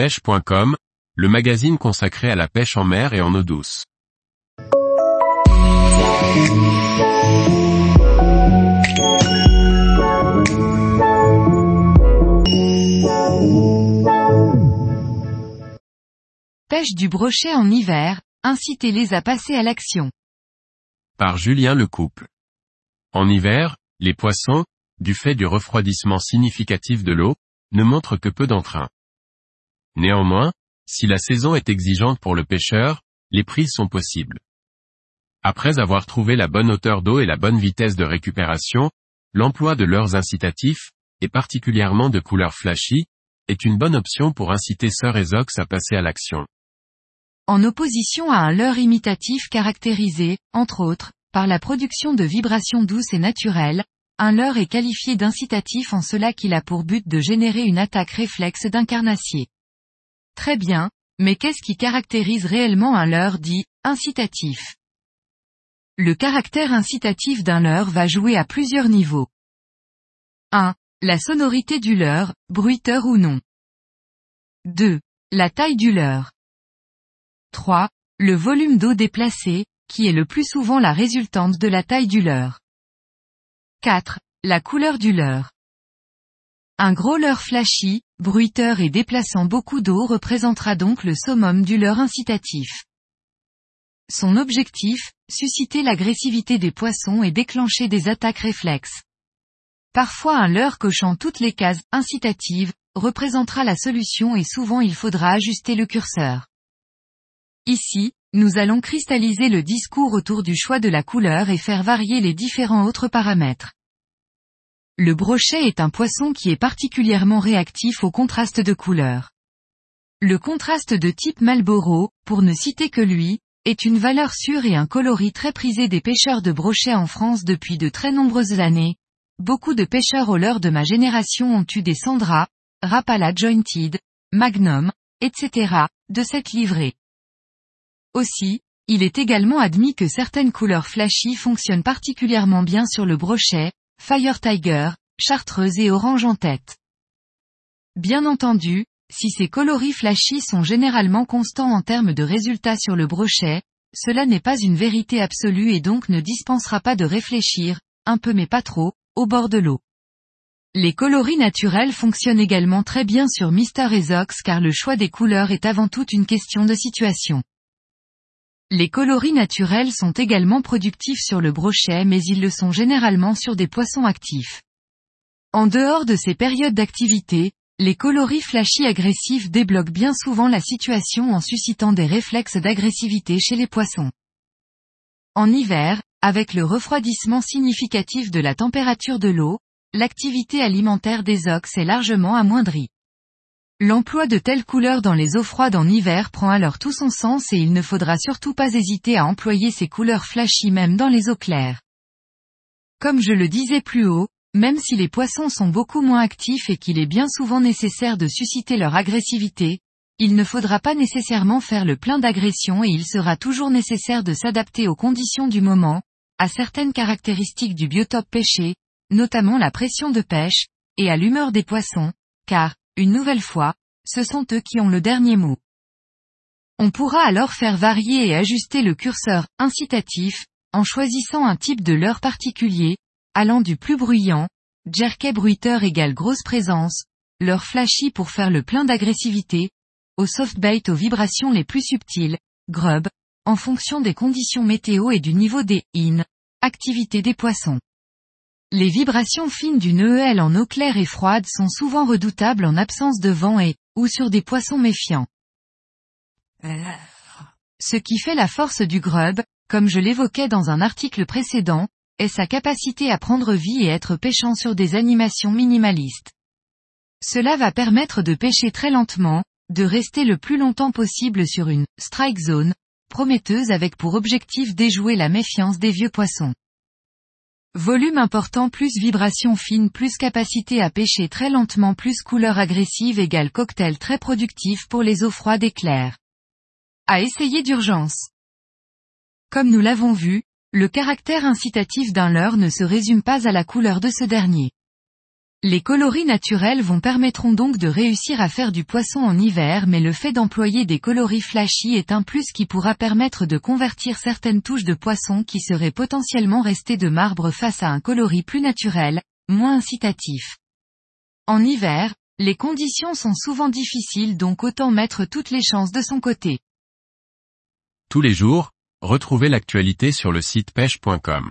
pêche.com, le magazine consacré à la pêche en mer et en eau douce. Pêche du brochet en hiver, incitez-les à passer à l'action. Par Julien Lecouple. En hiver, les poissons, du fait du refroidissement significatif de l'eau, ne montrent que peu d'entrain. Néanmoins, si la saison est exigeante pour le pêcheur, les prises sont possibles. Après avoir trouvé la bonne hauteur d'eau et la bonne vitesse de récupération, l'emploi de leurres incitatifs, et particulièrement de couleur flashy, est une bonne option pour inciter Sir Ezox à passer à l'action. En opposition à un leurre imitatif caractérisé, entre autres, par la production de vibrations douces et naturelles, un leurre est qualifié d'incitatif en cela qu'il a pour but de générer une attaque réflexe d'un carnassier. Très bien, mais qu'est-ce qui caractérise réellement un leurre dit incitatif? Le caractère incitatif d'un leurre va jouer à plusieurs niveaux. 1. La sonorité du leurre, bruiteur ou non. 2. La taille du leurre. 3. Le volume d'eau déplacé, qui est le plus souvent la résultante de la taille du leurre. 4. La couleur du leurre. Un gros leurre flashy, bruiteur et déplaçant beaucoup d'eau représentera donc le summum du leurre incitatif. Son objectif, susciter l'agressivité des poissons et déclencher des attaques réflexes. Parfois un leurre cochant toutes les cases incitatives, représentera la solution et souvent il faudra ajuster le curseur. Ici, nous allons cristalliser le discours autour du choix de la couleur et faire varier les différents autres paramètres. Le brochet est un poisson qui est particulièrement réactif au contraste de couleurs. Le contraste de type Marlboro, pour ne citer que lui, est une valeur sûre et un coloris très prisé des pêcheurs de brochet en France depuis de très nombreuses années. Beaucoup de pêcheurs au leurre de ma génération ont eu des Sandra, Rapala Jointed, Magnum, etc., de cette livrée. Aussi, il est également admis que certaines couleurs flashy fonctionnent particulièrement bien sur le brochet, Fire Tiger, chartreuse et orange en tête. Bien entendu, si ces coloris flashy sont généralement constants en termes de résultats sur le brochet, cela n'est pas une vérité absolue et donc ne dispensera pas de réfléchir, un peu mais pas trop, au bord de l'eau. Les coloris naturels fonctionnent également très bien sur Mr. Ezox car le choix des couleurs est avant tout une question de situation. Les coloris naturels sont également productifs sur le brochet mais ils le sont généralement sur des poissons actifs. En dehors de ces périodes d'activité, les coloris flashy agressifs débloquent bien souvent la situation en suscitant des réflexes d'agressivité chez les poissons. En hiver, avec le refroidissement significatif de la température de l'eau, l'activité alimentaire des ox est largement amoindrie. L'emploi de telles couleurs dans les eaux froides en hiver prend alors tout son sens et il ne faudra surtout pas hésiter à employer ces couleurs flashy même dans les eaux claires. Comme je le disais plus haut, même si les poissons sont beaucoup moins actifs et qu'il est bien souvent nécessaire de susciter leur agressivité, il ne faudra pas nécessairement faire le plein d'agression et il sera toujours nécessaire de s'adapter aux conditions du moment, à certaines caractéristiques du biotope pêché, notamment la pression de pêche, et à l'humeur des poissons, car, une nouvelle fois, ce sont eux qui ont le dernier mot. On pourra alors faire varier et ajuster le curseur incitatif, en choisissant un type de leurre particulier, allant du plus bruyant, jerkey bruiteur égale grosse présence, leurre flashy pour faire le plein d'agressivité, au softbait aux vibrations les plus subtiles, grub, en fonction des conditions météo et du niveau des in, activité des poissons. Les vibrations fines d'une EL en eau claire et froide sont souvent redoutables en absence de vent et, ou sur des poissons méfiants. Ce qui fait la force du grub, comme je l'évoquais dans un article précédent, est sa capacité à prendre vie et être pêchant sur des animations minimalistes. Cela va permettre de pêcher très lentement, de rester le plus longtemps possible sur une strike zone, prometteuse avec pour objectif déjouer la méfiance des vieux poissons. Volume important plus vibration fine plus capacité à pêcher très lentement plus couleur agressive égale cocktail très productif pour les eaux froides et claires. À essayer d'urgence. Comme nous l'avons vu, le caractère incitatif d'un leurre ne se résume pas à la couleur de ce dernier. Les coloris naturels vont permettront donc de réussir à faire du poisson en hiver mais le fait d'employer des coloris flashy est un plus qui pourra permettre de convertir certaines touches de poisson qui seraient potentiellement restées de marbre face à un coloris plus naturel, moins incitatif. En hiver, les conditions sont souvent difficiles donc autant mettre toutes les chances de son côté. Tous les jours, retrouvez l'actualité sur le site pêche.com.